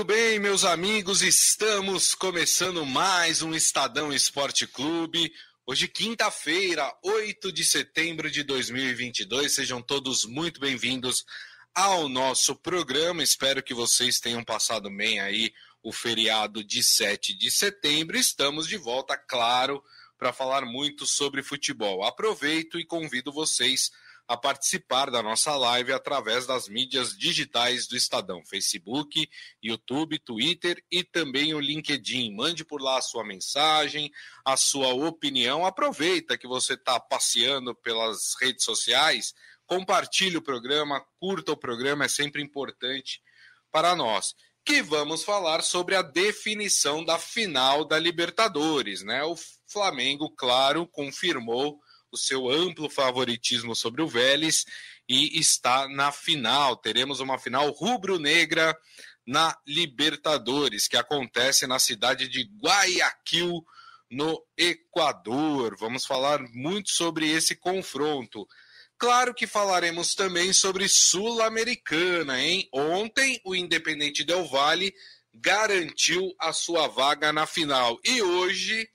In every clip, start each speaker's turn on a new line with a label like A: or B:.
A: Muito bem, meus amigos, estamos começando mais um Estadão Esporte Clube. Hoje, quinta-feira, 8 de setembro de 2022. Sejam todos muito bem-vindos ao nosso programa. Espero que vocês tenham passado bem aí o feriado de 7 de setembro. Estamos de volta, claro, para falar muito sobre futebol. Aproveito e convido vocês a participar da nossa live através das mídias digitais do Estadão, Facebook, YouTube, Twitter e também o LinkedIn. Mande por lá a sua mensagem, a sua opinião. Aproveita que você está passeando pelas redes sociais, compartilhe o programa, curta o programa, é sempre importante para nós. Que vamos falar sobre a definição da final da Libertadores, né? O Flamengo, claro, confirmou o seu amplo favoritismo sobre o Vélez e está na final. Teremos uma final rubro-negra na Libertadores, que acontece na cidade de Guayaquil, no Equador. Vamos falar muito sobre esse confronto. Claro que falaremos também sobre Sul-Americana, hein? Ontem o Independente Del Valle garantiu a sua vaga na final e hoje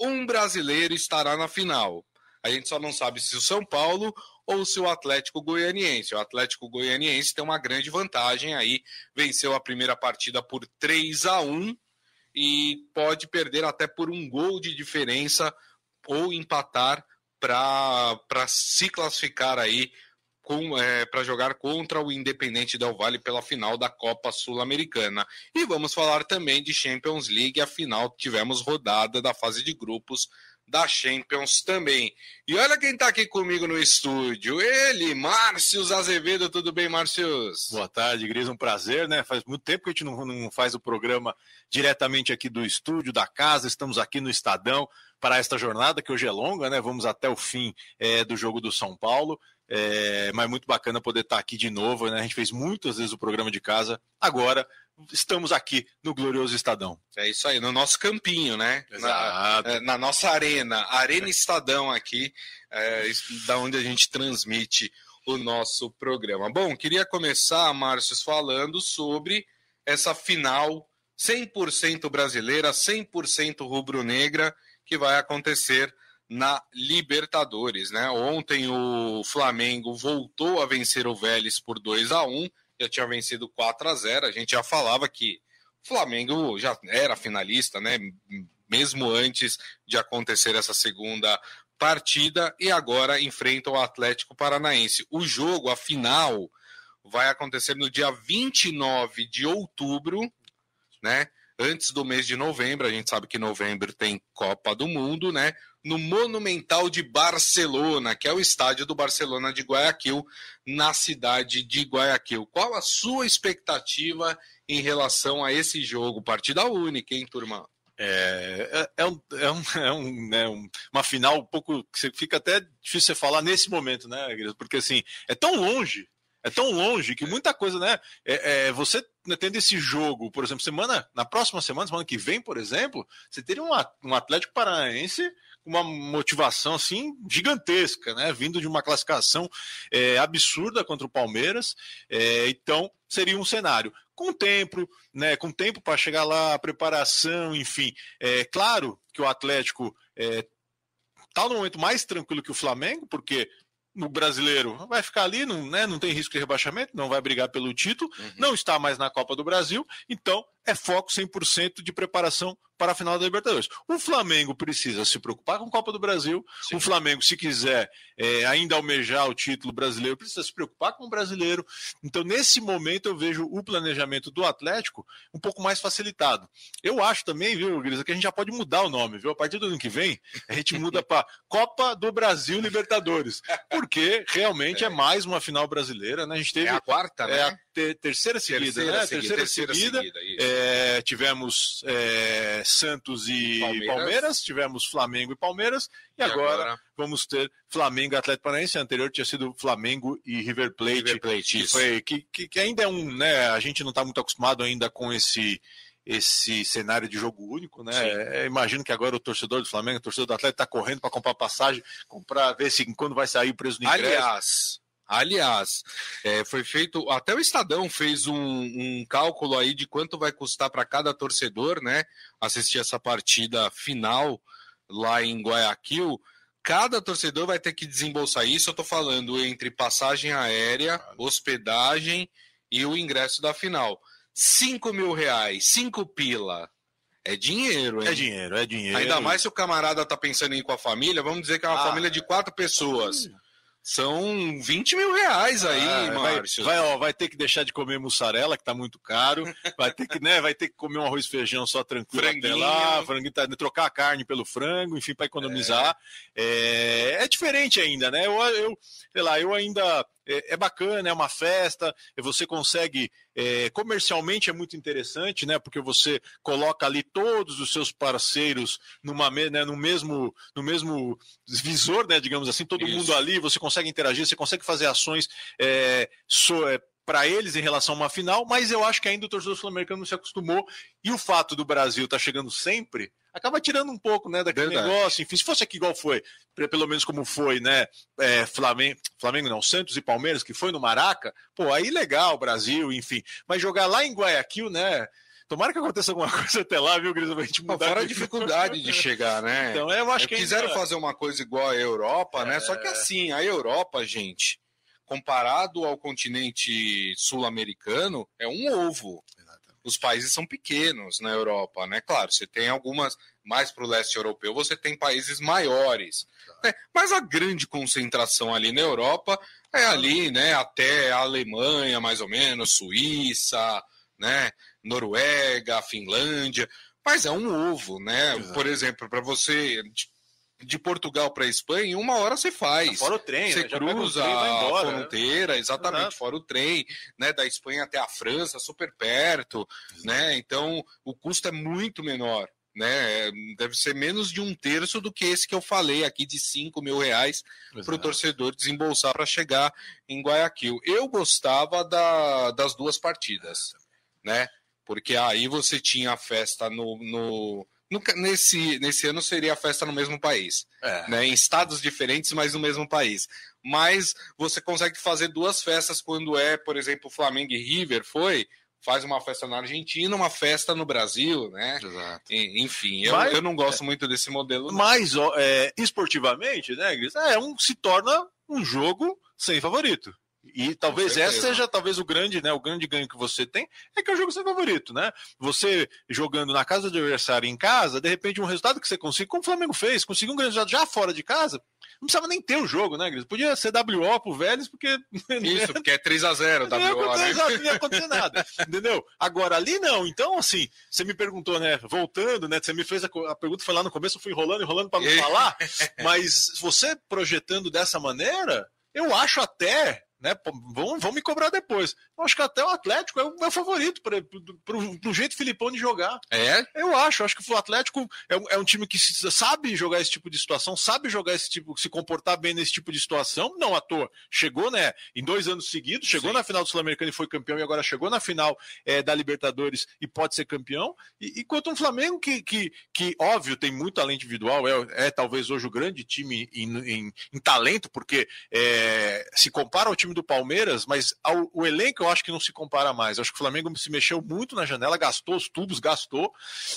A: um brasileiro estará na final. A gente só não sabe se o São Paulo ou se o Atlético Goianiense. O Atlético Goianiense tem uma grande vantagem aí, venceu a primeira partida por 3 a 1 e pode perder até por um gol de diferença ou empatar para se classificar aí é, para jogar contra o Independente Del Valle pela final da Copa Sul-Americana. E vamos falar também de Champions League, afinal tivemos rodada da fase de grupos da Champions também. E olha quem está aqui comigo no estúdio, ele, Márcios Azevedo. Tudo bem, Márcios?
B: Boa tarde, Gris, um prazer, né? Faz muito tempo que a gente não, não faz o programa diretamente aqui do estúdio, da casa. Estamos aqui no Estadão para esta jornada, que hoje é longa, né? Vamos até o fim é, do jogo do São Paulo. É, mas muito bacana poder estar aqui de novo, né? A gente fez muitas vezes o programa de casa. Agora estamos aqui no glorioso Estadão.
A: É isso aí, no nosso campinho, né?
B: Exato.
A: Na, é, na nossa arena, Arena Estadão aqui, é, da onde a gente transmite o nosso programa. Bom, queria começar, Márcio, falando sobre essa final 100% brasileira, 100% rubro-negra, que vai acontecer na Libertadores, né? Ontem o Flamengo voltou a vencer o Vélez por 2 a 1 já tinha vencido 4 a 0 A gente já falava que o Flamengo já era finalista, né? Mesmo antes de acontecer essa segunda partida, e agora enfrenta o Atlético Paranaense. O jogo, a final, vai acontecer no dia 29 de outubro, né? Antes do mês de novembro, a gente sabe que novembro tem Copa do Mundo, né? No Monumental de Barcelona, que é o estádio do Barcelona de Guayaquil, na cidade de Guayaquil. Qual a sua expectativa em relação a esse jogo? Partida única, hein, turma?
B: É, é, é, um, é, um, é um, né, uma final um pouco que você fica até difícil você falar nesse momento, né, porque assim, é tão longe, é tão longe que muita coisa, né? É, é, você né, tendo esse jogo, por exemplo, semana, na próxima semana, semana que vem, por exemplo, você teria um, um Atlético Paranaense uma motivação assim gigantesca, né? Vindo de uma classificação é, absurda contra o Palmeiras. É, então, seria um cenário com tempo, né? Com tempo para chegar lá, preparação, enfim. É claro que o Atlético é, tá no momento mais tranquilo que o Flamengo, porque no brasileiro vai ficar ali, não, né, não tem risco de rebaixamento, não vai brigar pelo título, uhum. não está mais na Copa do Brasil, então é foco 100% de preparação para a final da Libertadores. O Flamengo precisa se preocupar com a Copa do Brasil. Sim. O Flamengo, se quiser é, ainda almejar o título brasileiro, precisa se preocupar com o brasileiro. Então, nesse momento, eu vejo o planejamento do Atlético um pouco mais facilitado. Eu acho também, viu, Grisa, que a gente já pode mudar o nome, viu? A partir do ano que vem, a gente muda para Copa do Brasil Libertadores. Porque realmente é. é. mais uma final brasileira, né? A gente teve. É
A: a quarta, né?
B: É a terceira seguida, terceira né? Seguida, terceira, terceira seguida. seguida é, tivemos é, Santos e Palmeiras. Palmeiras. tivemos Flamengo e Palmeiras, e, e agora, agora, vamos ter Flamengo e Atlético Paranaense. Anterior tinha sido Flamengo e River Plate,
A: River Plate
B: que, foi, que, que, que, ainda é um, né? A gente não está muito acostumado ainda com esse esse cenário de jogo único, né? É, imagino que agora o torcedor do Flamengo, o torcedor do Atlético está correndo para comprar passagem, comprar, ver se quando vai sair o preço do ingresso.
A: Aliás, Aliás, é, foi feito. Até o Estadão fez um, um cálculo aí de quanto vai custar para cada torcedor, né? Assistir essa partida final lá em Guayaquil. Cada torcedor vai ter que desembolsar isso. Eu estou falando entre passagem aérea, hospedagem e o ingresso da final. 5 mil reais, 5 pila. É dinheiro, hein?
B: É dinheiro, é dinheiro.
A: Ainda mais se o camarada tá pensando em ir com a família, vamos dizer que é uma ah, família de quatro pessoas. São 20 mil reais aí, ah, Márcio.
B: Vai, vai, ó, vai, ter que deixar de comer mussarela, que tá muito caro. Vai ter que, né, vai ter que comer um arroz e feijão só tranquilo Franguinho. até lá. Franguinho, tá, trocar a carne pelo frango, enfim, para economizar. É. É, é. diferente ainda, né? Eu, eu, sei lá, eu ainda é, é, bacana, é uma festa, você consegue. É, comercialmente é muito interessante, né? Porque você coloca ali todos os seus parceiros numa, né, no, mesmo, no mesmo visor, né? Digamos assim, todo Isso. mundo ali, você consegue interagir, você consegue fazer ações é, so, é, para eles em relação a uma final, mas eu acho que ainda o torcedor sul-americano não se acostumou. E o fato do Brasil estar tá chegando sempre acaba tirando um pouco né, daquele Verdade. negócio. Enfim, se fosse aqui igual foi, pelo menos como foi, né? É, Flamengo, Flamengo não, Santos e Palmeiras, que foi no Maraca, pô, aí legal, Brasil, enfim. Mas jogar lá em Guayaquil, né? Tomara que aconteça alguma coisa até lá, viu, Gris?
A: Pra gente mudar. Fora a dificuldade de chegar, né?
B: Então, eu acho é, que.
A: Quiseram ainda... fazer uma coisa igual a Europa, né? Só que é. assim, a Europa, gente comparado ao continente sul-americano, é um ovo. Os países são pequenos na Europa, né? Claro, você tem algumas, mais para o leste europeu, você tem países maiores. Né? Mas a grande concentração ali na Europa é ali, né? Até a Alemanha, mais ou menos, Suíça, né? Noruega, Finlândia. Mas é um ovo, né? Exato. Por exemplo, para você de Portugal para a Espanha, em uma hora você faz.
B: Fora o trem,
A: você
B: né?
A: cruza a fronteira, exatamente, Exato. fora o trem, né? Da Espanha até a França, super perto, Exato. né? Então o custo é muito menor. Né, deve ser menos de um terço do que esse que eu falei aqui de 5 mil reais para o torcedor desembolsar para chegar em Guayaquil. Eu gostava da, das duas partidas, né? Porque aí você tinha a festa no, no nesse, nesse ano seria a festa no mesmo país. É. Né? Em estados diferentes, mas no mesmo país. Mas você consegue fazer duas festas quando é, por exemplo, Flamengo e River foi. Faz uma festa na Argentina, uma festa no Brasil, né? Exato. Enfim, eu, mas, eu não gosto é, muito desse modelo.
B: Mas é, esportivamente, né, Gris? É um, se torna um jogo sem favorito. E talvez essa seja talvez o grande, né, o grande ganho que você tem, é que é o jogo seu favorito, né? Você jogando na casa do adversário em casa, de repente um resultado que você consegue, como o Flamengo fez, conseguiu um grande resultado já fora de casa, não precisava nem ter o jogo, né, Gris? Podia ser WO pro Vélez, porque.
A: Isso, porque é 3x0 WO, não
B: né? Exato, não ia acontecer nada. entendeu? Agora, ali não. Então, assim, você me perguntou, né? Voltando, né? Você me fez a, a pergunta, foi lá no começo, eu fui enrolando, enrolando para não falar. mas você projetando dessa maneira, eu acho até né? Vão, vão me cobrar depois. Eu acho que até o Atlético é o meu favorito para o jeito Filipão de jogar.
A: É?
B: Eu acho. Acho que o Atlético é, é, um time que sabe jogar esse tipo de situação, sabe jogar esse tipo, se comportar bem nesse tipo de situação. Não à toa. Chegou, né? Em dois anos seguidos, chegou Sim. na final do Sul-Americano e foi campeão, e agora chegou na final é, da Libertadores e pode ser campeão. E, enquanto um Flamengo que, que, que, óbvio, tem muito talento individual, é, é talvez hoje o grande time em, em, em talento, porque é, se compara ao time do Palmeiras, mas ao, o elenco eu acho que não se compara mais. Eu acho que o Flamengo se mexeu muito na janela, gastou os tubos, gastou,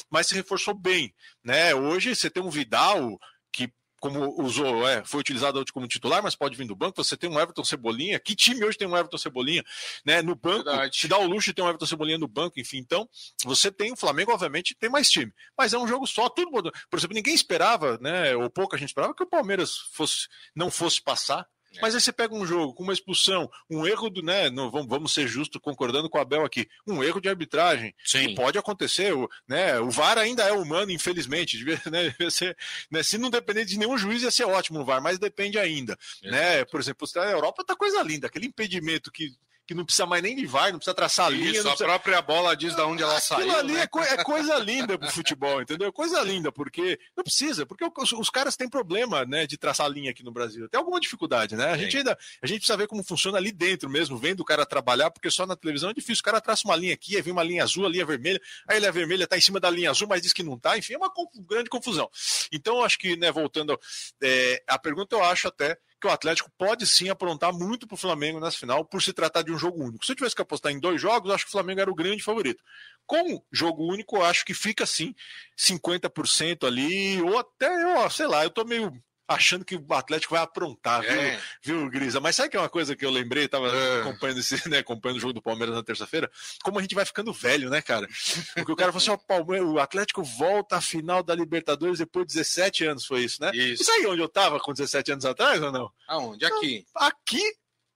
B: mas se reforçou bem. Né? Hoje você tem um Vidal que como usou, é, foi utilizado como titular, mas pode vir do banco. Você tem um Everton Cebolinha. Que time hoje tem um Everton Cebolinha? Né? No banco, Verdade. te dá o luxo de ter um Everton Cebolinha no banco, enfim. Então, você tem o Flamengo, obviamente, tem mais time. Mas é um jogo só, tudo mudou. Por exemplo, ninguém esperava, né? Ou pouca gente esperava que o Palmeiras fosse, não fosse passar é. Mas aí você pega um jogo com uma expulsão, um erro do, né? Não, vamos, vamos ser justos, concordando com a Abel aqui, um erro de arbitragem. Sim. Que pode acontecer. O, né, o VAR ainda é humano, infelizmente. Devia, né, devia ser, né, se não depender de nenhum juiz, ia ser ótimo o VAR, mas depende ainda. Né? Por exemplo, a Europa tá coisa linda, aquele impedimento que que não precisa mais nem de VAR, não precisa traçar a linha. Isso, a
A: precisa... própria bola diz de onde ela Aquilo saiu.
B: ali né? é, co é, coisa linda pro futebol, entendeu? Coisa linda, porque não precisa, porque os, os, caras têm problema, né, de traçar a linha aqui no Brasil. Tem alguma dificuldade, né? A Sim. gente ainda, a gente precisa ver como funciona ali dentro mesmo, vendo o cara trabalhar, porque só na televisão é difícil. O cara traça uma linha aqui, aí vem uma linha azul, a linha vermelha, aí a linha vermelha tá em cima da linha azul, mas diz que não tá, enfim, é uma grande confusão. Então, acho que, né, voltando, é, a pergunta eu acho até que o Atlético pode sim aprontar muito para o Flamengo nessa final, por se tratar de um jogo único. Se eu tivesse que apostar em dois jogos, acho que o Flamengo era o grande favorito. Com jogo único, acho que fica assim, 50% ali, ou até, eu, sei lá, eu tô meio achando que o Atlético vai aprontar, é. viu, viu, Grisa? Mas sabe que é uma coisa que eu lembrei, tava é. acompanhando, esse, né, acompanhando o jogo do Palmeiras na terça-feira, como a gente vai ficando velho, né, cara? Porque o cara falou assim, ó, Palmeiras, o Atlético volta à final da Libertadores depois de 17 anos, foi isso, né? Isso. Isso aí onde eu tava com 17 anos atrás ou não?
A: Aonde? Aqui.
B: Aqui,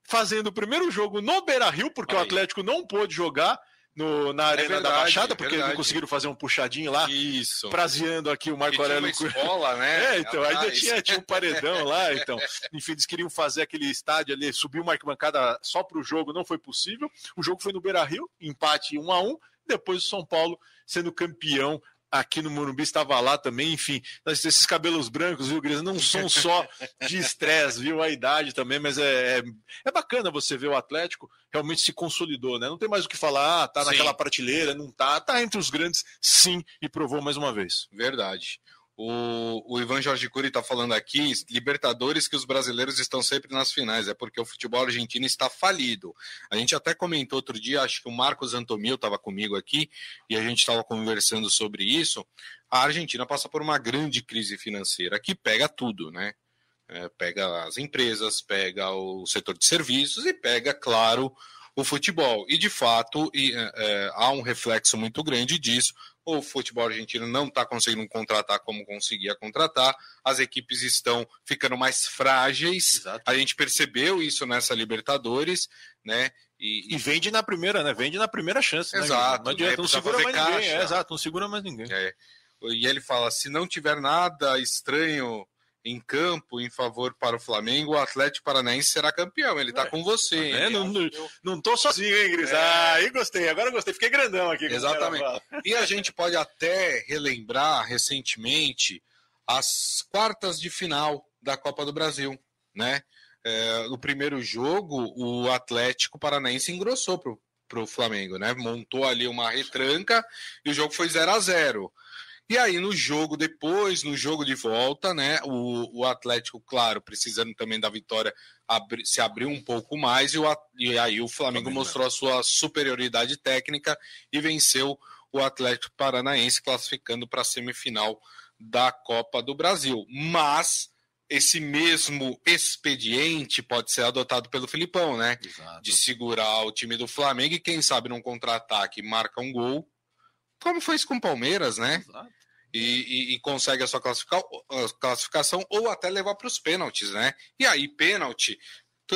B: fazendo o primeiro jogo no Beira-Rio, porque aí. o Atlético não pôde jogar, no, na é Arena é verdade, da Baixada, porque não conseguiram fazer um puxadinho lá,
A: Isso.
B: prazeando aqui o Marco Aurélio.
A: escola, né?
B: É, então, ainda tinha, tinha um paredão lá, então. Enfim, eles queriam fazer aquele estádio ali, subir uma arquibancada só para o jogo, não foi possível. O jogo foi no Beira Rio, empate 1 a 1 depois o São Paulo sendo campeão aqui no Morumbi estava lá também, enfim, esses cabelos brancos, viu, Gris, não são só de estresse, viu, a idade também, mas é, é, é, bacana você ver o Atlético realmente se consolidou, né? Não tem mais o que falar, ah, tá sim. naquela prateleira, não tá, tá entre os grandes, sim, e provou mais uma vez.
A: Verdade. O, o Ivan Jorge Cury está falando aqui, Libertadores que os brasileiros estão sempre nas finais, é porque o futebol argentino está falido. A gente até comentou outro dia, acho que o Marcos Antomil estava comigo aqui, e a gente estava conversando sobre isso. A Argentina passa por uma grande crise financeira que pega tudo, né? É, pega as empresas, pega o setor de serviços e pega, claro, o futebol. E de fato e, é, é há um reflexo muito grande disso o futebol argentino não está conseguindo contratar como conseguia contratar, as equipes estão ficando mais frágeis. Exato. A gente percebeu isso nessa Libertadores, né?
B: E, e, vende na primeira, né? Vende na primeira chance.
A: Né, exato.
B: Né? Não adianta, não segura mais caixa. ninguém. É, exato, não segura mais ninguém.
A: É. E ele fala: se não tiver nada estranho em campo em favor para o Flamengo, o Atlético Paranaense será campeão. Ele está é, com você.
B: Tá não, não, não tô sozinho, hein, Gris? É. Ah, aí gostei. Agora gostei. Fiquei grandão aqui.
A: Exatamente. E a gente pode até relembrar recentemente as quartas de final da Copa do Brasil, né? É, no primeiro jogo, o Atlético Paranaense engrossou para o Flamengo, né? Montou ali uma retranca e o jogo foi 0 a 0 e aí, no jogo depois, no jogo de volta, né? O, o Atlético, claro, precisando também da vitória, abri, se abriu um pouco mais, e, o, e aí o Flamengo também, mostrou a sua superioridade técnica e venceu o Atlético Paranaense, classificando para a semifinal da Copa do Brasil. Mas esse mesmo expediente pode ser adotado pelo Filipão, né? Exato. De segurar o time do Flamengo e, quem sabe, num contra-ataque marca um gol como foi isso com o Palmeiras, né? E, e, e, consegue a sua classificação ou até levar para os pênaltis, né? E aí, pênalti.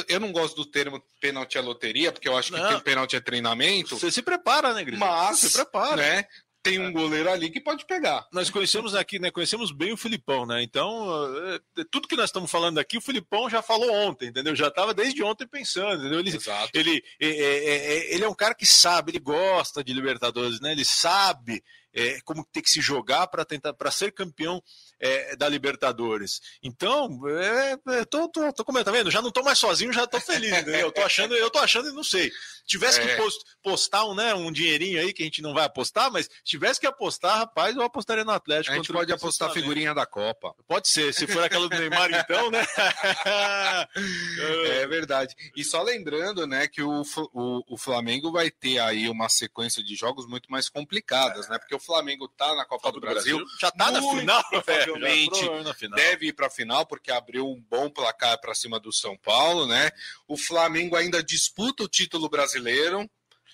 A: Eu não gosto do termo pênalti é loteria, porque eu acho que não. pênalti é treinamento.
B: Você se prepara, né, Gris?
A: Mas, Você se prepara. Né, tem um goleiro ali que pode pegar.
B: Nós conhecemos aqui, né? Conhecemos bem o Filipão, né? Então, é, tudo que nós estamos falando aqui, o Filipão já falou ontem, entendeu? Já estava desde ontem pensando, entendeu? Ele, Exato. Ele, é, é, ele é um cara que sabe, ele gosta de Libertadores, né? Ele sabe é, como tem que se jogar para tentar para ser campeão é, da Libertadores. Então, é, é, tô, tô, tô comentando, tá vendo? Já não tô mais sozinho, já tô feliz, entendeu? Eu tô achando, eu tô achando e não sei. Tivesse que é. post, postar um, né, um dinheirinho aí que a gente não vai apostar, mas tivesse que apostar, rapaz, eu apostaria no Atlético.
A: A gente pode apostar a figurinha da Copa.
B: Pode ser, se for aquela do Neymar, então, né?
A: é verdade. E só lembrando, né, que o, o, o Flamengo vai ter aí uma sequência de jogos muito mais complicadas, né? Porque o Flamengo tá na Copa do, do Brasil, Brasil,
B: já tá na final,
A: provavelmente deve ir para a final porque abriu um bom placar para cima do São Paulo, né? O Flamengo ainda disputa o título brasileiro.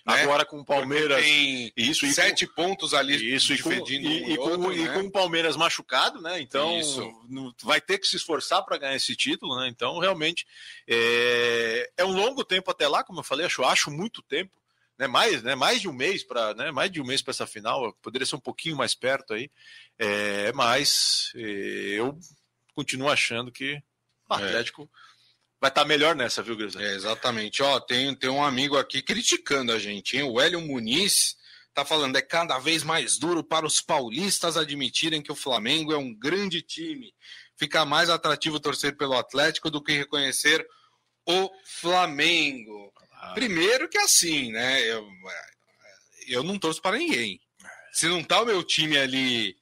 B: Né? Agora com o Palmeiras.
A: Tem isso, sete com, pontos ali
B: isso, e com, e, e, com, outro, e né? com o Palmeiras machucado, né? Então isso. vai ter que se esforçar para ganhar esse título, né? Então, realmente é, é um longo tempo até lá, como eu falei, acho, acho muito tempo né, mais, né, mais de um mês para, né, mais de um mês para essa final, poderia ser um pouquinho mais perto aí, é, mas é, eu continuo achando que o é. Atlético é. vai estar tá melhor nessa, viu, Grisão?
A: É, exatamente. Ó, tem, tem um amigo aqui criticando a gente, hein? O Hélio Muniz tá falando, é cada vez mais duro para os paulistas admitirem que o Flamengo é um grande time. Fica mais atrativo torcer pelo Atlético do que reconhecer o Flamengo. Primeiro que assim, né? Eu, eu não torço para ninguém. Se não tá o meu time ali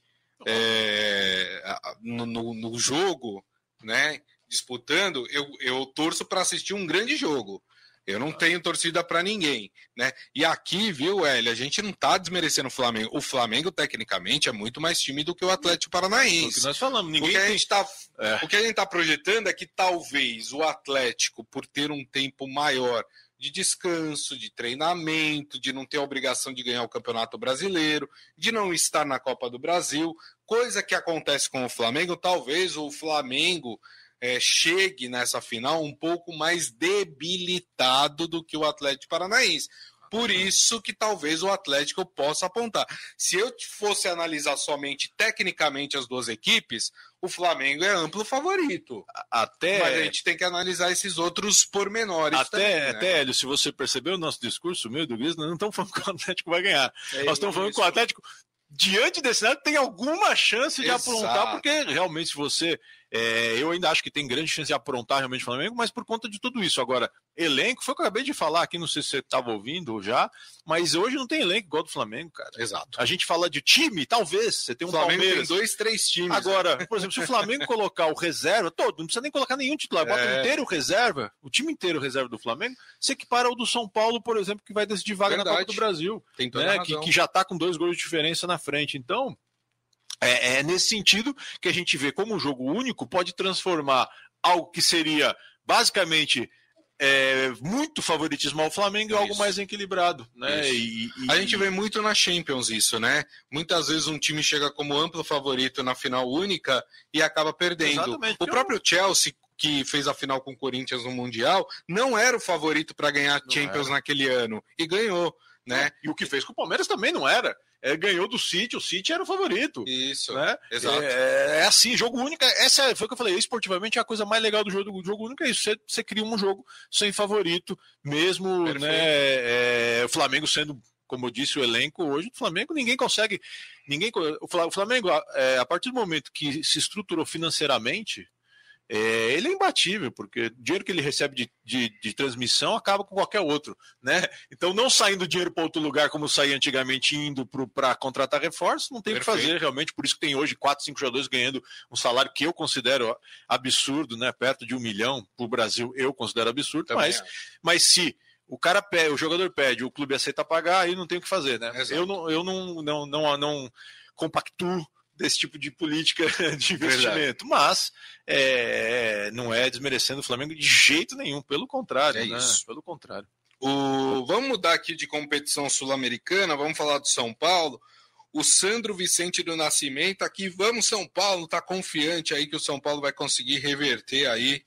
A: é, no, no, no, jogo, né? disputando, eu, eu torço para assistir um grande jogo. Eu não tenho torcida para ninguém, né? E aqui, viu, Hélio, a gente não tá desmerecendo o Flamengo. O Flamengo, tecnicamente, é muito mais time do que o Atlético Paranaense. O
B: que nós falamos, ninguém.
A: O que a gente tá, é. o que a gente tá projetando é que talvez o Atlético, por ter um tempo maior de descanso, de treinamento, de não ter a obrigação de ganhar o Campeonato Brasileiro, de não estar na Copa do Brasil, coisa que acontece com o Flamengo, talvez o Flamengo é, chegue nessa final um pouco mais debilitado do que o Atlético Paranaense. Por isso que talvez o Atlético possa apontar. Se eu fosse analisar somente tecnicamente as duas equipes, o Flamengo é amplo favorito.
B: Até...
A: Mas a gente tem que analisar esses outros pormenores
B: até, também. Né? Até, Hélio, se você percebeu o nosso discurso, meu do Gris, nós não estamos falando que o Atlético vai ganhar. É nós estamos falando que o Atlético, diante desse cenário, tem alguma chance de Exato. aprontar, porque realmente se você é, eu ainda acho que tem grande chance de aprontar realmente o Flamengo, mas por conta de tudo isso. Agora, elenco, foi o que eu acabei de falar aqui, não sei se você estava ouvindo já, mas hoje não tem elenco igual do Flamengo, cara.
A: Exato.
B: A gente fala de time, talvez, você tem um Flamengo Palmeiras.
A: tem dois, três times.
B: Agora, né? por exemplo, se o Flamengo colocar o reserva, todo, não precisa nem colocar nenhum titular, bota é... inteiro reserva, o time inteiro reserva do Flamengo, você equipara o do São Paulo, por exemplo, que vai decidir vaga Verdade. na Copa do Brasil. Tem toda né? que, que já está com dois gols de diferença na frente. Então, é, é nesse sentido que a gente vê como um jogo único pode transformar algo que seria basicamente é, muito favoritismo ao Flamengo e algo mais equilibrado, né?
A: E, e, a gente vê muito na Champions isso, né? Muitas vezes um time chega como amplo favorito na final única e acaba perdendo. Exatamente. O próprio Chelsea que fez a final com o Corinthians no Mundial não era o favorito para ganhar não Champions era. naquele ano e ganhou, né?
B: E o que fez com o Palmeiras também não era é, ganhou do City, o City era o favorito.
A: Isso,
B: né? exato. É, é, assim, jogo único, essa foi o que eu falei, esportivamente a coisa mais legal do jogo, do jogo único é isso, você, você cria um jogo sem favorito, mesmo né, é, o Flamengo sendo como eu disse, o elenco hoje do Flamengo, ninguém consegue. ninguém O Flamengo, é, a partir do momento que se estruturou financeiramente, é, ele é imbatível, porque o dinheiro que ele recebe de, de, de transmissão acaba com qualquer outro, né? Então, não saindo dinheiro para outro lugar como saía antigamente, indo para contratar reforço, não tem o que fazer realmente. Por isso que tem hoje quatro, cinco jogadores ganhando um salário que eu considero absurdo, né? Perto de um milhão para o Brasil, eu considero absurdo, mas, mas se o cara pede, o jogador pede, o clube aceita pagar, aí não tem o que fazer, né? Exato. Eu não, eu não, não, não, não compactuo desse tipo de política de investimento. Verdade. Mas é, não é desmerecendo o Flamengo de jeito nenhum, pelo contrário. É né? isso. Pelo contrário.
A: O... Vamos mudar aqui de competição sul-americana, vamos falar do São Paulo. O Sandro Vicente do Nascimento aqui, vamos São Paulo, tá confiante aí que o São Paulo vai conseguir reverter aí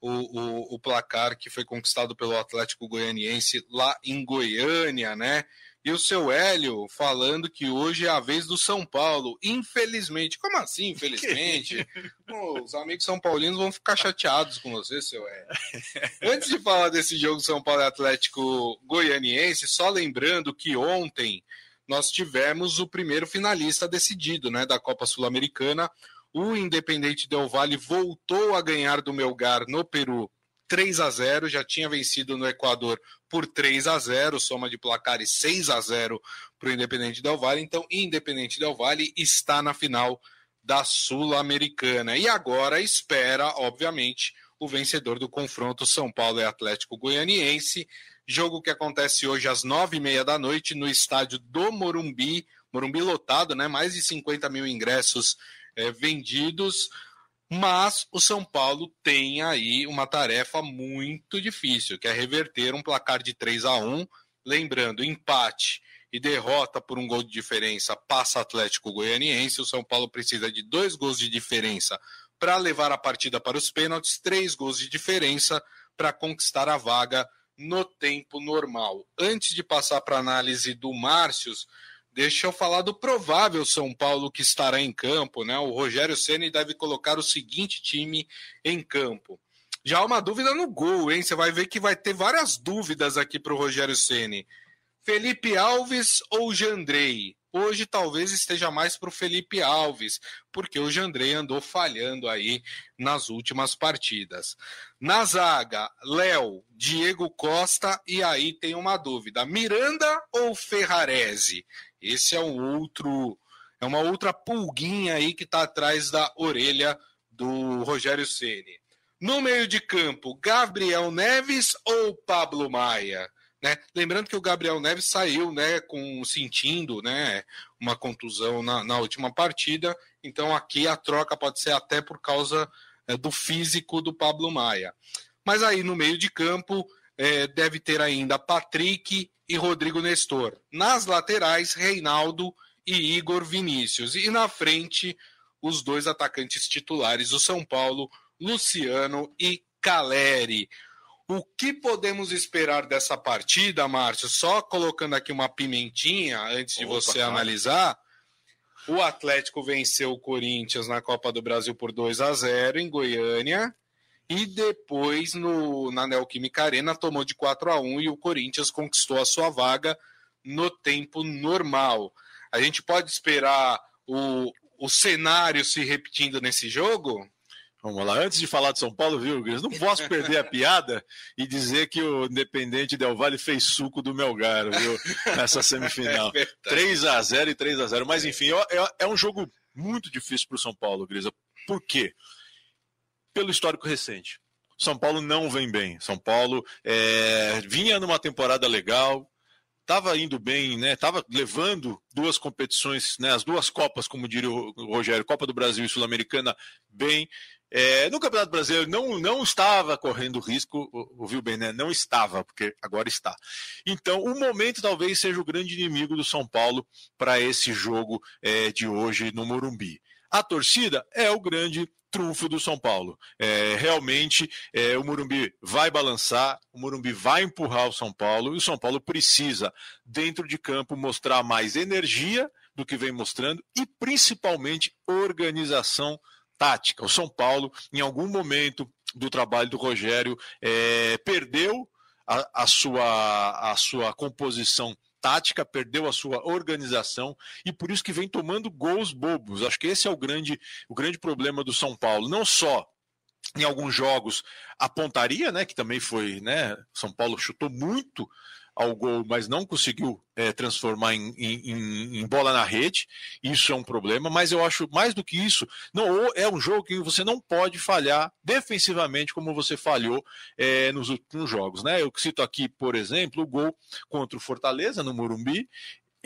A: o, o, o placar que foi conquistado pelo Atlético Goianiense lá em Goiânia, né? E o seu Hélio falando que hoje é a vez do São Paulo. Infelizmente. Como assim, infelizmente? Os amigos são paulinos vão ficar chateados com você, seu Hélio. Antes de falar desse jogo São Paulo Atlético Goianiense, só lembrando que ontem nós tivemos o primeiro finalista decidido, né, da Copa Sul-Americana. O Independente Del Valle voltou a ganhar do Melgar no Peru 3 a 0, já tinha vencido no Equador por 3 a 0, soma de placares 6 a 0 para o Independente Del Valle. Então, Independente Del Valle está na final da Sul-Americana. E agora espera, obviamente, o vencedor do confronto São Paulo e Atlético Goianiense. Jogo que acontece hoje às nove e meia da noite no estádio do Morumbi. Morumbi lotado, né? Mais de 50 mil ingressos é, vendidos. Mas o São Paulo tem aí uma tarefa muito difícil, que é reverter um placar de 3 a 1 Lembrando, empate e derrota por um gol de diferença passa Atlético Goianiense. O São Paulo precisa de dois gols de diferença para levar a partida para os pênaltis, três gols de diferença para conquistar a vaga no tempo normal. Antes de passar para a análise do Márcios, Deixa eu falar do provável São Paulo que estará em campo, né? O Rogério Ceni deve colocar o seguinte time em campo. Já há uma dúvida no gol, hein? Você vai ver que vai ter várias dúvidas aqui para o Rogério Ceni. Felipe Alves ou Jandrei? Hoje talvez esteja mais para o Felipe Alves, porque o Jandrei andou falhando aí nas últimas partidas. Na zaga, Léo, Diego Costa e aí tem uma dúvida: Miranda ou Ferrarese? Esse é um outro, é uma outra pulguinha aí que está atrás da orelha do Rogério Ceni. No meio de campo, Gabriel Neves ou Pablo Maia? Né? Lembrando que o Gabriel Neves saiu né, com sentindo né, uma contusão na, na última partida, então aqui a troca pode ser até por causa é, do físico do Pablo Maia. Mas aí no meio de campo é, deve ter ainda Patrick e Rodrigo Nestor. Nas laterais, Reinaldo e Igor Vinícius. E na frente, os dois atacantes titulares do São Paulo, Luciano e Caleri. O que podemos esperar dessa partida, Márcio? Só colocando aqui uma pimentinha antes de Opa, você cara. analisar. O Atlético venceu o Corinthians na Copa do Brasil por 2 a 0 em Goiânia. E depois, no, na Neoquímica Arena, tomou de 4 a 1 e o Corinthians conquistou a sua vaga no tempo normal. A gente pode esperar o, o cenário se repetindo nesse jogo?
B: Vamos lá, antes de falar de São Paulo, viu, Gris? Não posso perder a piada e dizer que o Independente Del Vale fez suco do Melgar, viu? Nessa semifinal. É 3 a 0 e 3 a 0 Mas enfim, é, é, é um jogo muito difícil para o São Paulo, Grisa. Por quê? Pelo histórico recente. São Paulo não vem bem. São Paulo é, vinha numa temporada legal, estava indo bem, né? Estava levando duas competições, né? As duas copas, como diria o Rogério, Copa do Brasil e Sul-Americana, bem. É, no Campeonato Brasileiro não, não estava correndo risco, ouviu bem, né? Não estava, porque agora está. Então, o momento talvez seja o grande inimigo do São Paulo para esse jogo é, de hoje no Morumbi. A torcida é o grande trunfo do São Paulo. É, realmente, é, o Morumbi vai balançar, o Morumbi vai empurrar o São Paulo, e o São Paulo precisa, dentro de campo, mostrar mais energia do que vem mostrando e, principalmente, organização tática. O São Paulo, em algum momento do trabalho do Rogério, é, perdeu a, a, sua, a sua composição tática, perdeu a sua organização e por isso que vem tomando gols bobos. Acho que esse é o grande, o grande problema do São Paulo. Não só em alguns jogos a pontaria, né, que também foi, né, São Paulo chutou muito ao gol, mas não conseguiu é, transformar em, em, em, bola na rede. Isso é um problema, mas eu acho mais do que isso, não é um jogo que você não pode falhar defensivamente como você falhou é, nos últimos jogos. Né? Eu cito aqui, por exemplo, o gol contra o Fortaleza no Morumbi,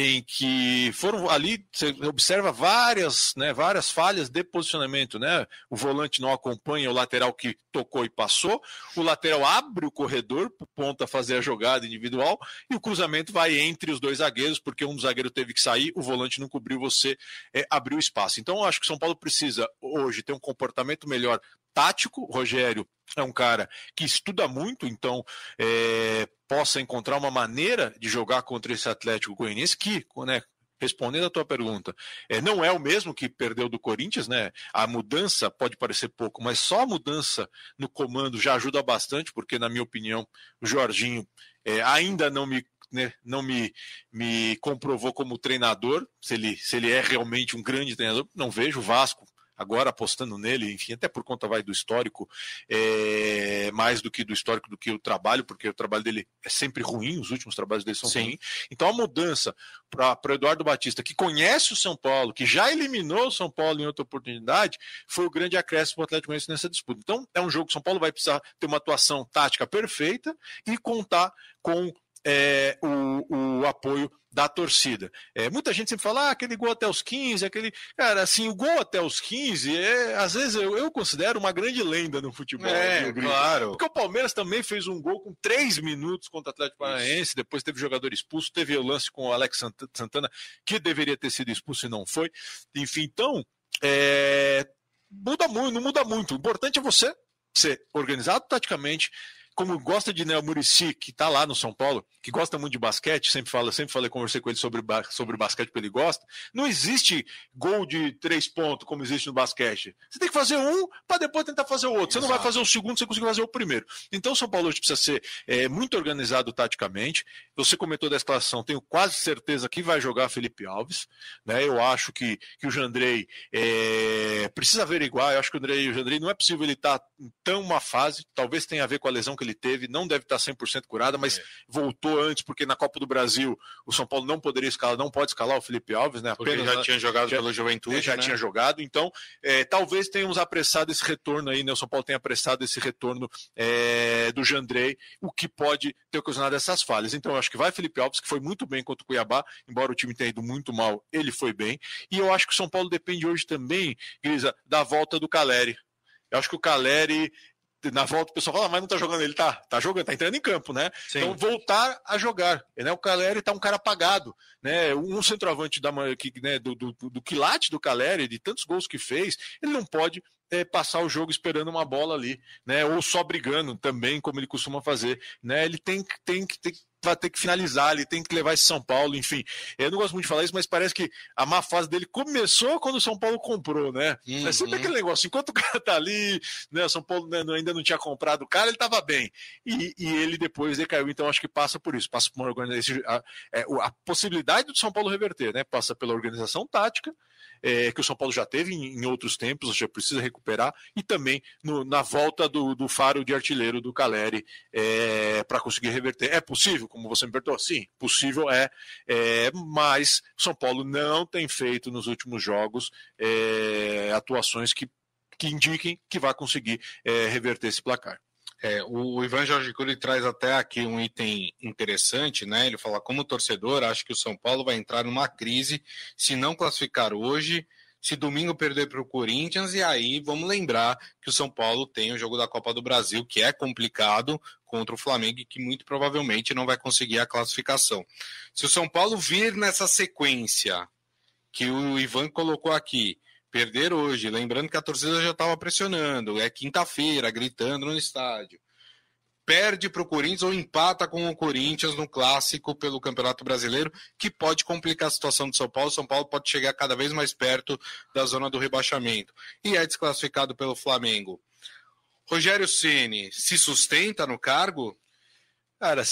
B: em que foram ali, você observa várias, né, várias falhas de posicionamento, né? O volante não acompanha o lateral que tocou e passou, o lateral abre o corredor para o ponta fazer a jogada individual e o cruzamento vai entre os dois zagueiros, porque um dos zagueiros teve que sair, o volante não cobriu, você é, abriu espaço. Então, eu acho que o São Paulo precisa hoje ter um comportamento melhor tático. O Rogério é um cara que estuda muito, então é, possa encontrar uma maneira de jogar contra esse Atlético Goianiense que, né, respondendo a tua pergunta, é, não é o mesmo que perdeu do Corinthians, né? A mudança pode parecer pouco, mas só a mudança no comando já ajuda bastante, porque, na minha opinião, o Jorginho é, ainda não me. Né, não me, me comprovou como treinador, se ele, se ele é realmente um grande treinador. Não vejo o Vasco agora apostando nele, enfim, até por conta vai do histórico, é, mais do que do histórico do que o trabalho, porque o trabalho dele é sempre ruim, os últimos trabalhos dele são Sim. ruins. Então a mudança para o Eduardo Batista, que conhece o São Paulo, que já eliminou o São Paulo em outra oportunidade, foi o grande acréscimo para o Atlético Goianiense nessa disputa. Então é um jogo que o São Paulo vai precisar ter uma atuação tática perfeita e contar com é, o, o, apoio da torcida. É, muita gente sempre fala, ah, aquele gol até os 15, aquele. Cara, assim, o gol até os 15, é, às vezes eu, eu considero uma grande lenda no futebol.
A: É, claro.
B: Porque o Palmeiras também fez um gol com 3 minutos contra o Atlético Paranaense, depois teve jogador expulso, teve o lance com o Alex Santana, que deveria ter sido expulso e não foi. Enfim, então, é, muda muito, não muda muito. O importante é você ser organizado taticamente, como gosta de Neo Murici, que está lá no São Paulo, que gosta muito de basquete, sempre fala, sempre falei, conversei com ele sobre, sobre basquete, porque ele gosta. Não existe gol de três pontos como existe no basquete. Você tem que fazer um para depois tentar fazer o outro. Você não vai fazer o segundo, você consegue fazer o primeiro. Então o São Paulo hoje precisa ser é, muito organizado taticamente. Você comentou da escalação, tenho quase certeza que vai jogar Felipe Alves. Né? Eu acho que, que o Jandrei é, precisa averiguar. Eu acho que o, Andrei, o Jandrei não é possível ele estar tá em tão uma fase, talvez tenha a ver com a lesão que ele teve, não deve estar 100% curada, mas é. voltou antes, porque na Copa do Brasil o São Paulo não poderia escalar, não pode escalar o Felipe Alves, né?
A: Apenas porque já tinha jogado já, pela Juventude.
B: Já
A: né?
B: tinha jogado, então é, talvez tenhamos apressado esse retorno aí, né? O São Paulo tenha apressado esse retorno é, do Jandrei, o que pode ter ocasionado essas falhas. Então, eu acho que vai Felipe Alves, que foi muito bem contra o Cuiabá, embora o time tenha ido muito mal, ele foi bem. E eu acho que o São Paulo depende hoje também, Grisa, da volta do Caleri. Eu acho que o Caleri na volta o pessoal fala, ah, mas não tá jogando, ele tá, tá jogando, tá entrando em campo, né? Sim. Então voltar a jogar, né? O Caleri tá um cara apagado, né? Um centroavante da que, né, do, do, do quilate do Caleri, de tantos gols que fez, ele não pode é, passar o jogo esperando uma bola ali, né? Ou só brigando também, como ele costuma fazer, né? Ele tem, tem, tem, vai ter que finalizar, ele tem que levar esse São Paulo, enfim. Eu não gosto muito de falar isso, mas parece que a má fase dele começou quando o São Paulo comprou, né? Uhum. É sempre aquele negócio, enquanto o cara tá ali, né, São Paulo né, ainda não tinha comprado o cara, ele tava bem. E, e ele depois decaiu, então acho que passa por isso, passa por uma organização, a, é, a possibilidade do São Paulo reverter, né? Passa pela organização tática, é, que o São Paulo já teve em, em, outros tempos, já precisa recuperar, e também no, na volta do, do, faro de artilheiro do Caleri é, para conseguir reverter. É possível, como você me perguntou? Sim, possível é, é mas São Paulo não tem feito nos últimos jogos é, atuações que, que indiquem que vai conseguir é, reverter esse placar.
A: É, o Ivan Jorge Cury traz até aqui um item interessante, né? Ele fala: como torcedor, acho que o São Paulo vai entrar numa crise se não classificar hoje, se domingo perder para o Corinthians, e aí vamos lembrar que o São Paulo tem o jogo da Copa do Brasil, que é complicado contra o Flamengo e que muito provavelmente não vai conseguir a classificação. Se o São Paulo vir nessa sequência que o Ivan colocou aqui, perder hoje, lembrando que a torcida já estava pressionando, é quinta-feira, gritando no estádio. Perde para o Corinthians ou empata com o Corinthians no clássico pelo Campeonato Brasileiro, que pode complicar a situação do São Paulo. São Paulo pode chegar cada vez mais perto da zona do rebaixamento. E é desclassificado pelo Flamengo. Rogério Ceni se sustenta no cargo?
B: Cara,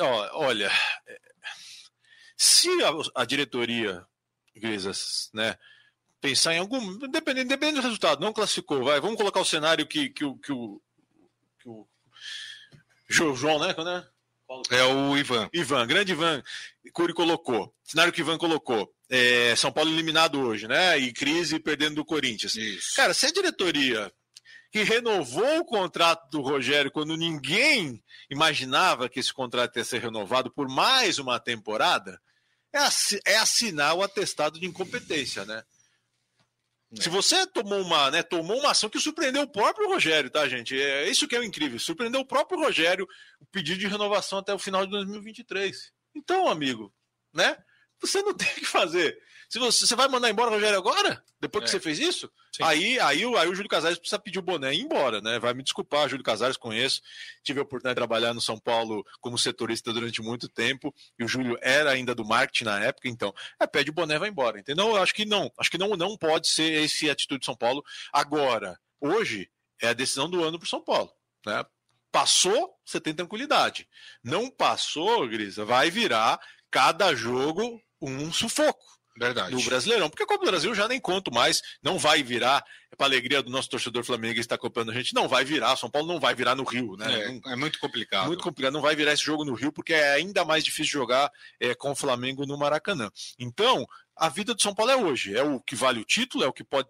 B: ó, olha, se a, a diretoria, Grisas, né, pensar em algum. Dependendo, dependendo do resultado, não classificou. Vai, vamos colocar o cenário que, que, que, o, que o. João, né? Quando é?
A: É o Ivan.
B: Ivan, grande Ivan, Curi colocou. Cenário que Ivan colocou. É, São Paulo eliminado hoje, né? E crise perdendo do Corinthians. Isso. Cara, se a diretoria que renovou o contrato do Rogério quando ninguém imaginava que esse contrato ia ser renovado por mais uma temporada, é, é assinar o atestado de incompetência, né? É. Se você tomou uma, né, tomou uma ação que surpreendeu o próprio Rogério, tá, gente? É isso que é o incrível. Surpreendeu o próprio Rogério o pedido de renovação até o final de 2023. Então, amigo, né? Você não tem que fazer. Se você, você vai mandar embora o Rogério agora? Depois que é. você fez isso? Aí, aí, aí o Júlio Casares precisa pedir o boné e ir embora, né? Vai me desculpar, Júlio Casares, conheço. Tive a oportunidade de trabalhar no São Paulo como setorista durante muito tempo, e o Júlio era ainda do marketing na época, então, é, pede o boné e vai embora, entendeu? Eu acho que não. Acho que não, não pode ser esse atitude de São Paulo. Agora, hoje, é a decisão do ano para São Paulo, né? Passou, você tem tranquilidade. Não passou, Grisa, vai virar cada jogo um sufoco.
A: Verdade.
B: do Brasileirão. Porque a Copa do Brasil já nem conto mais, não vai virar, é para alegria do nosso torcedor flamenguista está acompanhando a gente, não vai virar, São Paulo não vai virar no Rio, né?
A: É, é, muito complicado.
B: Muito complicado, não vai virar esse jogo no Rio, porque é ainda mais difícil jogar é, com o Flamengo no Maracanã. Então, a vida do São Paulo é hoje, é o que vale o título, é o que pode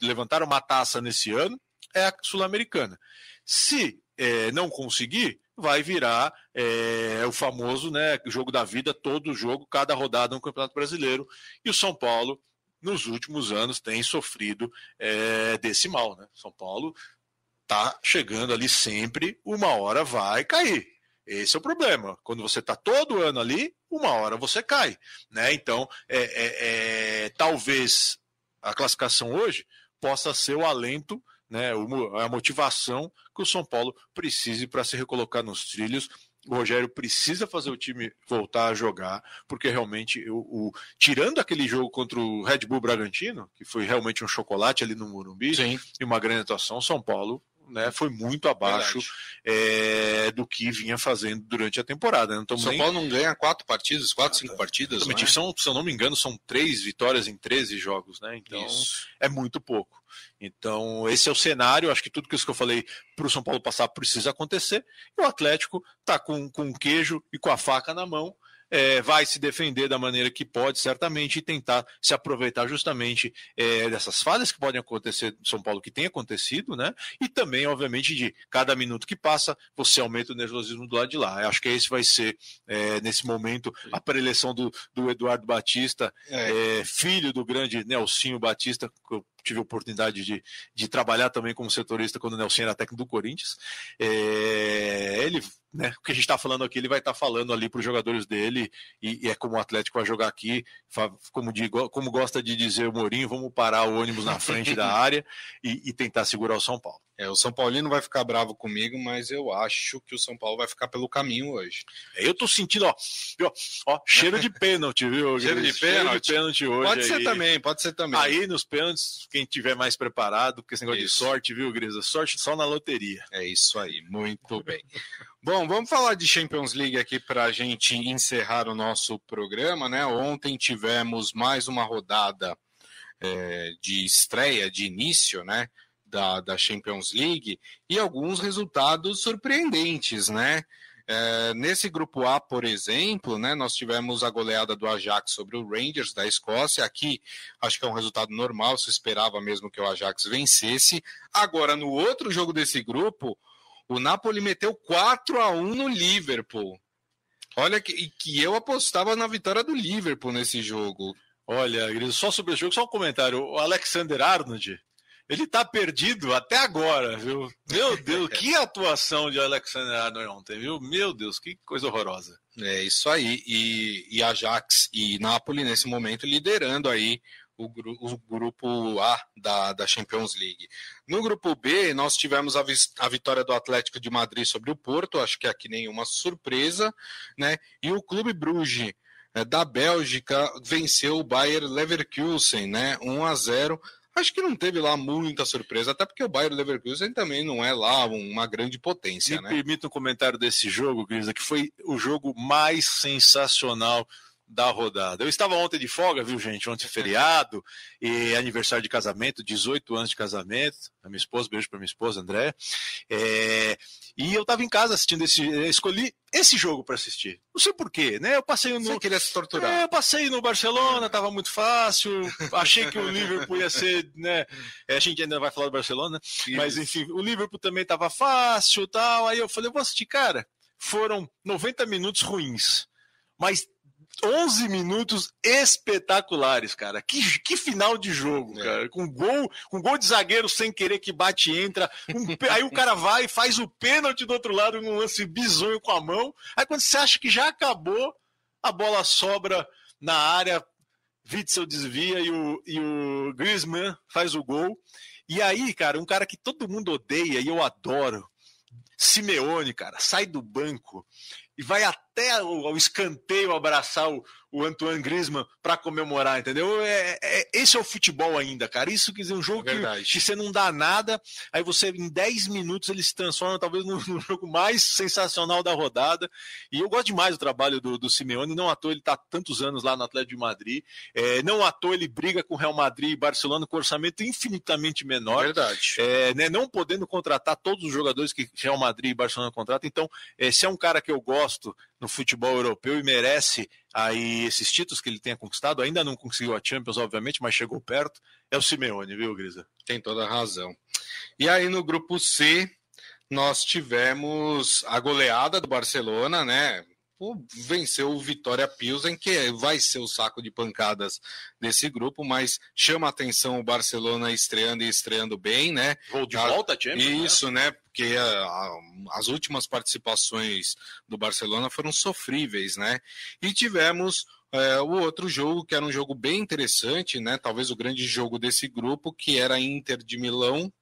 B: levantar uma taça nesse ano, é a Sul-Americana. Se é, não conseguir, vai virar é, o famoso né, jogo da vida, todo jogo, cada rodada no Campeonato Brasileiro. E o São Paulo, nos últimos anos, tem sofrido é, desse mal. Né? São Paulo está chegando ali sempre, uma hora vai cair. Esse é o problema. Quando você está todo ano ali, uma hora você cai. Né? Então, é, é, é talvez a classificação hoje possa ser o alento né, a motivação que o São Paulo precise para se recolocar nos trilhos. O Rogério precisa fazer o time voltar a jogar, porque realmente, o, o, tirando aquele jogo contra o Red Bull Bragantino, que foi realmente um chocolate ali no Morumbi, Sim. e uma grande atuação, São Paulo né, foi muito abaixo é, do que vinha fazendo durante a temporada.
A: Não São nem... Paulo não ganha quatro partidas, quatro, cinco partidas.
B: Não é? são, se eu não me engano, são três vitórias em 13 jogos, né? Então Isso. é muito pouco. Então, esse é o cenário. Acho que tudo isso que eu falei para o São Paulo passar precisa acontecer. E o Atlético está com, com o queijo e com a faca na mão é, vai se defender da maneira que pode, certamente, e tentar se aproveitar justamente é, dessas falhas que podem acontecer no São Paulo, que tem acontecido, né? E também, obviamente, de cada minuto que passa, você aumenta o nervosismo do lado de lá. Eu acho que esse vai ser, é, nesse momento, a preleção do, do Eduardo Batista, é. É, filho do grande Nelsinho Batista, tive a oportunidade de, de trabalhar também como setorista quando o Nelson era técnico do Corinthians. É, ele, né, o que a gente está falando aqui, ele vai estar tá falando ali para os jogadores dele, e, e, é como o Atlético vai jogar aqui, como, digo, como gosta de dizer o Mourinho, vamos parar o ônibus na frente da área e, e tentar segurar o São Paulo.
A: É, o São Paulino vai ficar bravo comigo, mas eu acho que o São Paulo vai ficar pelo caminho hoje.
B: Eu tô sentindo, ó, ó cheiro de pênalti, viu?
A: cheiro de pênalti. Cheiro de pênalti hoje. Pode ser também, pode ser também.
B: Aí nos pênaltis, quem tiver mais preparado, porque esse negócio isso. de sorte, viu, Grisa? Sorte só na loteria.
A: É isso aí, muito bem. Bom, vamos falar de Champions League aqui para a gente encerrar o nosso programa, né? Ontem tivemos mais uma rodada é, de estreia, de início, né? Da, da Champions League e alguns resultados surpreendentes, né? É, nesse grupo A, por exemplo, né, nós tivemos a goleada do Ajax sobre o Rangers da Escócia. Aqui, acho que é um resultado normal, se esperava mesmo que o Ajax vencesse. Agora, no outro jogo desse grupo, o Napoli meteu 4 a 1 no Liverpool. Olha que, que eu apostava na vitória do Liverpool nesse jogo.
B: Olha, só sobre o jogo, só um comentário. O Alexander Arnold, ele tá perdido até agora, viu? Meu Deus, que atuação de Alexander Arnold ontem, viu? Meu Deus, que coisa horrorosa.
A: É isso aí. E, e Ajax e Napoli, nesse momento, liderando aí o, o, grupo A da, da Champions League. No grupo B, nós tivemos a, a, vitória do Atlético de Madrid sobre o Porto, acho que aqui nenhuma surpresa, né? E o Clube Bruges é, da Bélgica venceu o Bayer Leverkusen, né? 1 a 0 Acho que não teve lá muita surpresa, até porque o Bayern Leverkusen também não é lá uma grande potência,
B: Me
A: né?
B: permita um comentário desse jogo, Grisa, que foi o jogo mais sensacional da rodada. Eu estava ontem de folga, viu, gente? Ontem feriado e aniversário de casamento, 18 anos de casamento. A minha esposa, beijo para minha esposa, André. É... E eu estava em casa assistindo esse. Escolhi esse jogo para assistir. Não sei porquê, né? Eu passei no. Você
A: queria se torturar.
B: É, eu passei no Barcelona, estava muito fácil. Achei que o Liverpool ia ser, né? É, a gente ainda vai falar do Barcelona, Isso. mas enfim, o Liverpool também estava fácil tal. Aí eu falei, eu vou assistir, cara. Foram 90 minutos ruins. Mas 11 minutos espetaculares, cara. Que, que final de jogo, é. cara. Com gol, com gol de zagueiro sem querer que bate e entra. Um, aí o cara vai e faz o pênalti do outro lado num lance bizonho com a mão. Aí quando você acha que já acabou, a bola sobra na área, Witzel desvia e o, e o Griezmann faz o gol. E aí, cara, um cara que todo mundo odeia e eu adoro, Simeone, cara, sai do banco e vai até o, o escanteio abraçar o, o Antoine Griezmann para comemorar, entendeu? É, é, esse é o futebol ainda, cara. Isso quer dizer, um jogo é que, que, você não dá nada, aí você em 10 minutos ele se transforma talvez no, no, jogo mais sensacional da rodada. E eu gosto demais do trabalho do, do Simeone, não à toa ele está tantos anos lá no Atlético de Madrid, é, não à toa ele briga com Real Madrid e Barcelona com orçamento infinitamente menor.
A: Verdade.
B: É, né, não podendo contratar todos os jogadores que Real Madrid e Barcelona contratam. Então, é, se é um cara que eu gosto no futebol europeu e merece aí esses títulos que ele tenha conquistado. Ainda não conseguiu a Champions, obviamente, mas chegou perto. É o Simeone, viu, Grisa?
A: Tem toda a razão. E aí no grupo C, nós tivemos a goleada do Barcelona, né? Venceu o Vitória Pilsen, que vai ser o saco de pancadas desse grupo, mas chama a atenção o Barcelona estreando e estreando bem, né?
B: De volta, Champions,
A: né? Isso, né? Porque a, a, as últimas participações do Barcelona foram sofríveis, né? E tivemos é, o outro jogo, que era um jogo bem interessante, né? Talvez o grande jogo desse grupo, que era Inter de Milão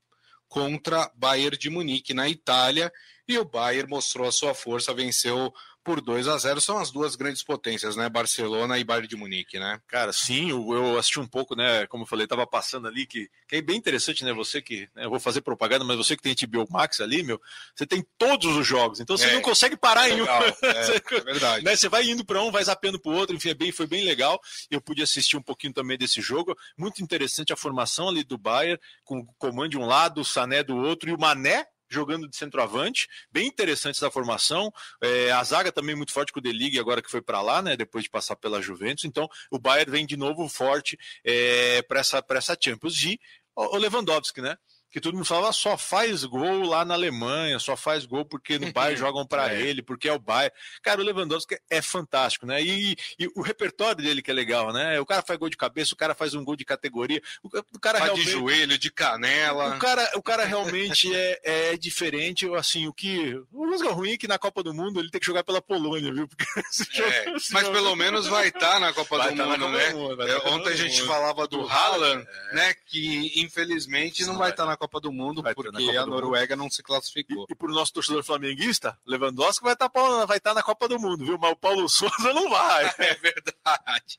A: contra Bayern de Munique na Itália, e o Bayern mostrou a sua força, venceu por 2 a 0 são as duas grandes potências, né? Barcelona e Bayern de Munique, né?
B: Cara, sim, eu, assisti um pouco, né? Como eu falei, tava passando ali, que, que é bem interessante, né? Você que, né, eu vou fazer propaganda, mas você que tem HBO Max ali, meu, você tem todos os jogos, então você é, não consegue parar em um. É, é verdade. né, você vai indo para um, vai zapeando para o outro, enfim, é bem, foi bem legal. Eu pude assistir um pouquinho também desse jogo. Muito interessante a formação ali do Bayern, com o comando de um lado, o Sané do outro e o Mané jogando de centroavante, bem interessante essa formação. É, a zaga também muito forte com o Delig, agora que foi para lá, né? Depois de passar pela Juventus. Então, o Bayern vem de novo forte é, para essa, essa Champions. E o Lewandowski, né? Que todo mundo falava só faz gol lá na Alemanha, só faz gol porque no Bayern jogam para é. ele, porque é o Bayern. Cara, o Lewandowski é fantástico, né? E, e, o repertório dele que é legal, né? O cara faz gol de cabeça, o cara faz um gol de categoria, o, o cara
A: faz de joelho, de canela.
B: O cara, o cara realmente é, é diferente, assim, o que o música ruim é que na Copa do Mundo ele tem que jogar pela Polônia, viu? Porque
A: é, mas pelo menos vai estar tá na Copa vai do tá Mundo, né? Mundo, é, tá ontem a gente falava do, Haaland, é. né? Que infelizmente não, vai estar tá na Copa do Mundo, vai porque a Noruega não se classificou.
B: E, e para o nosso torcedor flamenguista, Lewandowski vai estar, tá, vai estar tá na Copa do Mundo, viu? Mas o Paulo Souza não vai.
A: é verdade.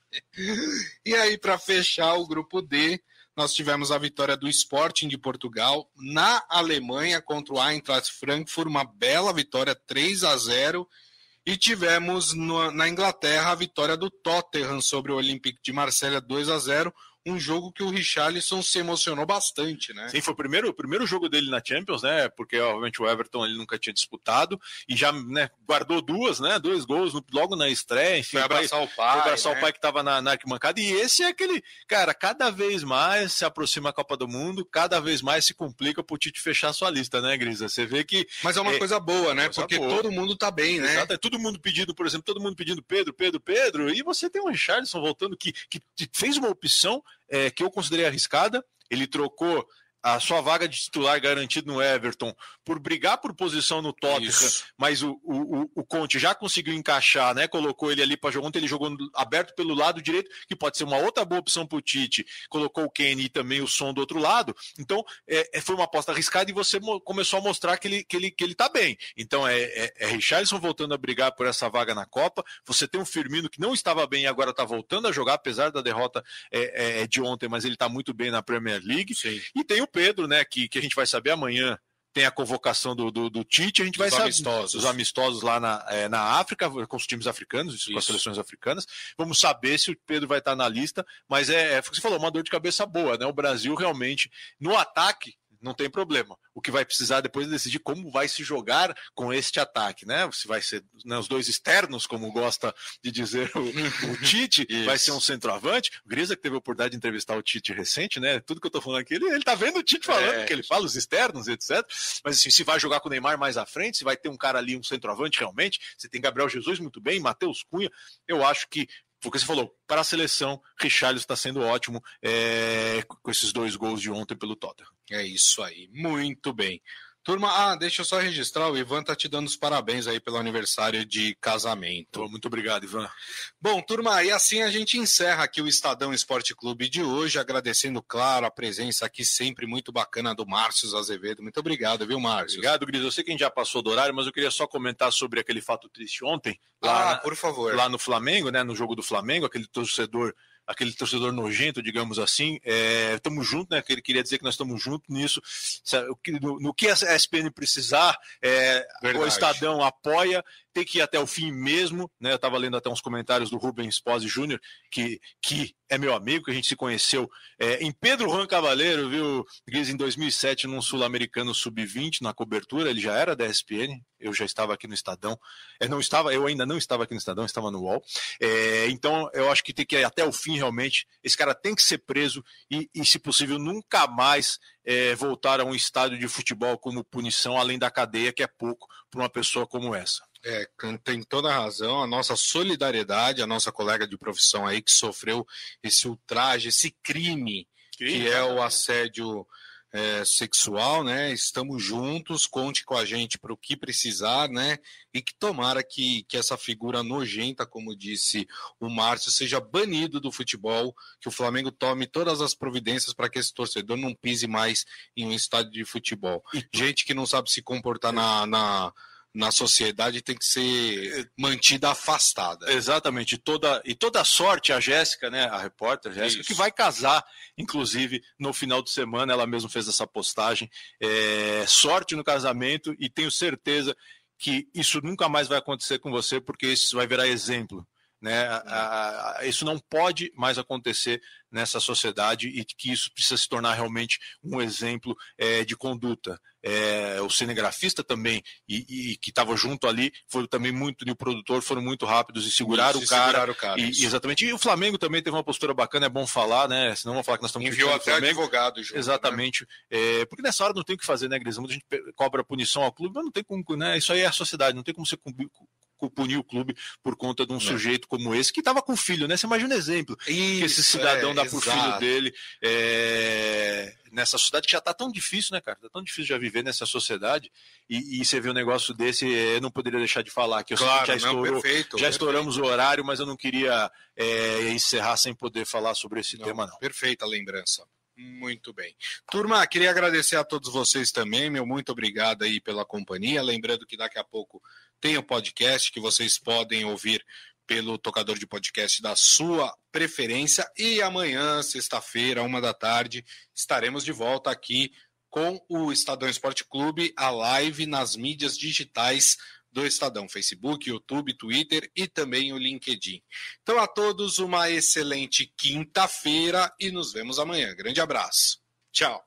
A: E aí, para fechar o grupo D, nós tivemos a vitória do Sporting de Portugal na Alemanha contra o Eintracht Frankfurt, uma bela vitória 3 a 0. E tivemos no, na Inglaterra a vitória do Tottenham sobre o Olympique de Marselha 2 a 0 um jogo que o Richarlison se emocionou bastante, né?
B: Sim, foi o primeiro, o primeiro jogo dele na Champions, né? Porque obviamente o Everton ele nunca tinha disputado e já né, guardou duas, né? Dois gols logo na estreia, enfim.
A: Foi abraçar o pai.
B: Foi abraçar
A: né?
B: o pai que estava na, na arquibancada. E esse é aquele, cara, cada vez mais se aproxima a Copa do Mundo, cada vez mais se complica pro Tite fechar sua lista, né, Grisa? Você vê que.
A: Mas é uma é, coisa boa, né? Porque boa. todo mundo tá bem, né?
B: Exato, é todo mundo pedindo, por exemplo, todo mundo pedindo Pedro, Pedro, Pedro, e você tem o Richardson voltando que, que fez uma opção é, que eu considerei arriscada. Ele trocou a sua vaga de titular garantida no Everton por brigar por posição no Tottenham, Isso. mas o, o, o Conte já conseguiu encaixar, né? Colocou ele ali para jogar. Ontem ele jogou aberto pelo lado direito, que pode ser uma outra boa opção para o Tite. Colocou o Kenny e também o som do outro lado. Então, é, é foi uma aposta arriscada e você começou a mostrar que ele, que ele, que ele tá bem. Então, é, é, é Richarlison voltando a brigar por essa vaga na Copa. Você tem um Firmino que não estava bem e agora está voltando a jogar, apesar da derrota é, é, de ontem, mas ele está muito bem na Premier League. Sim. E tem o Pedro, né, que, que a gente vai saber amanhã tem a convocação do, do, do, Tite, a gente vai saber amistosos. os amistosos lá na, é, na África, com os times africanos, Isso. com as seleções africanas. Vamos saber se o Pedro vai estar na lista, mas é, é você falou, uma dor de cabeça boa, né? O Brasil realmente, no ataque, não tem problema. O que vai precisar depois é decidir como vai se jogar com este ataque, né? Se vai ser né, os dois externos, como gosta de dizer o, o Tite, vai ser um centroavante. O Grisa, que teve a oportunidade de entrevistar o Tite recente, né? Tudo que eu tô falando aqui, ele, ele tá vendo o Tite falando, é. que ele fala os externos, etc. Mas assim, se vai jogar com o Neymar mais à frente, se vai ter um cara ali, um centroavante realmente, você tem Gabriel Jesus muito bem, Matheus Cunha, eu acho que porque você falou, para a seleção, Richarlison está sendo ótimo é, com esses dois gols de ontem pelo Tottenham.
A: É isso aí, muito bem. Turma, ah, deixa eu só registrar, o Ivan tá te dando os parabéns aí pelo aniversário de casamento.
B: muito obrigado, Ivan.
A: Bom, turma, e assim a gente encerra aqui o Estadão Esporte Clube de hoje, agradecendo, claro, a presença aqui sempre muito bacana do Márcio Azevedo. Muito obrigado, viu, Márcio?
B: Obrigado, Gris. Eu sei que a gente já passou do horário, mas eu queria só comentar sobre aquele fato triste ontem.
A: Lá, ah, por favor.
B: Lá no Flamengo, né, no jogo do Flamengo, aquele torcedor aquele torcedor nojento, digamos assim. Estamos é, juntos, né? Queria dizer que nós estamos juntos nisso. No, no que a SPN precisar, é, o Estadão apoia tem que ir até o fim mesmo, né? Eu estava lendo até uns comentários do Rubens Pose Júnior, que, que é meu amigo, que a gente se conheceu é, em Pedro Juan Cavaleiro, viu, Gris, em 2007, num Sul-Americano Sub-20, na cobertura, ele já era da ESPN, eu já estava aqui no Estadão, eu não estava, eu ainda não estava aqui no Estadão, estava no UOL, é, então eu acho que tem que ir até o fim realmente, esse cara tem que ser preso e, e se possível, nunca mais é, voltar a um estádio de futebol como punição, além da cadeia, que é pouco para uma pessoa como essa.
A: É, tem toda a razão. A nossa solidariedade, a nossa colega de profissão aí que sofreu esse ultraje, esse crime, que, que é o assédio é, sexual, né? Estamos juntos, conte com a gente para o que precisar, né? E que tomara que, que essa figura nojenta, como disse o Márcio, seja banido do futebol, que o Flamengo tome todas as providências para que esse torcedor não pise mais em um estádio de futebol. Gente que não sabe se comportar na, na na sociedade tem que ser mantida afastada.
B: Exatamente. Toda, e toda sorte a Jéssica, né, a repórter Jéssica, que vai casar, inclusive, no final de semana, ela mesma fez essa postagem. É, sorte no casamento e tenho certeza que isso nunca mais vai acontecer com você, porque isso vai virar exemplo né? A, a, isso não pode mais acontecer nessa sociedade e que isso precisa se tornar realmente um exemplo é, de conduta. É, o cinegrafista também, e, e que estava junto ali, foi também muito, e o produtor foram muito rápidos e seguraram o cara. Seguraram o cara e, exatamente. E o Flamengo também teve uma postura bacana, é bom falar, né? Senão vamos falar que nós estamos
A: Enviou até Flamengo. advogado junto,
B: né? Exatamente. Né? É, porque nessa hora não tem o que fazer, né, Gris? Muita gente cobra punição ao clube, mas não tem como, né? Isso aí é a sociedade, não tem como você punir o clube por conta de um é. sujeito como esse que estava com filho, né? Você imagina o exemplo Isso, que esse cidadão é, dá pro exato. filho dele é, nessa sociedade que já está tão difícil, né, cara? Tá tão difícil já viver nessa sociedade e, e você vê um negócio desse, eu não poderia deixar de falar que eu claro, já, estourou, não, perfeito, já estouramos perfeito. o horário, mas eu não queria é, encerrar sem poder falar sobre esse não, tema, não.
A: Perfeita lembrança. Muito bem. Turma, queria agradecer a todos vocês também, meu muito obrigado aí pela companhia. Lembrando que daqui a pouco tem o podcast que vocês podem ouvir pelo tocador de podcast da sua preferência. E amanhã, sexta-feira, uma da tarde, estaremos de volta aqui com o Estadão Esporte Clube, a live nas mídias digitais do Estadão, Facebook, YouTube, Twitter e também o LinkedIn. Então, a todos uma excelente quinta-feira e nos vemos amanhã. Grande abraço. Tchau.